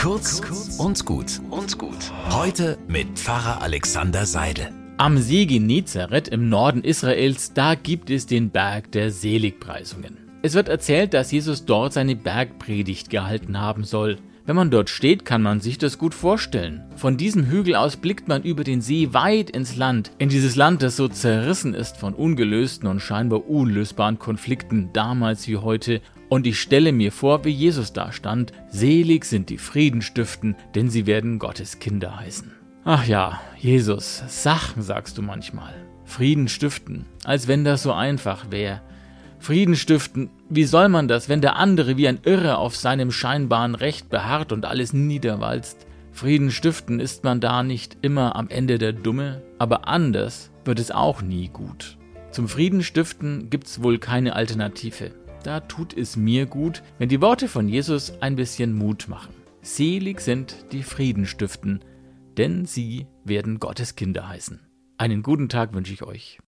Kurz und gut und gut. Heute mit Pfarrer Alexander Seidel. Am See Genezareth im Norden Israels, da gibt es den Berg der Seligpreisungen. Es wird erzählt, dass Jesus dort seine Bergpredigt gehalten haben soll. Wenn man dort steht, kann man sich das gut vorstellen. Von diesem Hügel aus blickt man über den See weit ins Land, in dieses Land, das so zerrissen ist von ungelösten und scheinbar unlösbaren Konflikten, damals wie heute. Und ich stelle mir vor, wie Jesus da stand, selig sind die Friedenstiften, denn sie werden Gottes Kinder heißen. Ach ja, Jesus, Sachen sagst du manchmal. Frieden stiften, als wenn das so einfach wäre. Frieden stiften, wie soll man das, wenn der andere wie ein Irrer auf seinem scheinbaren Recht beharrt und alles niederwalzt? Frieden stiften ist man da nicht immer am Ende der Dumme, aber anders wird es auch nie gut. Zum Frieden stiften gibt's wohl keine Alternative. Da tut es mir gut, wenn die Worte von Jesus ein bisschen Mut machen. Selig sind die Frieden stiften, denn sie werden Gottes Kinder heißen. Einen guten Tag wünsche ich euch.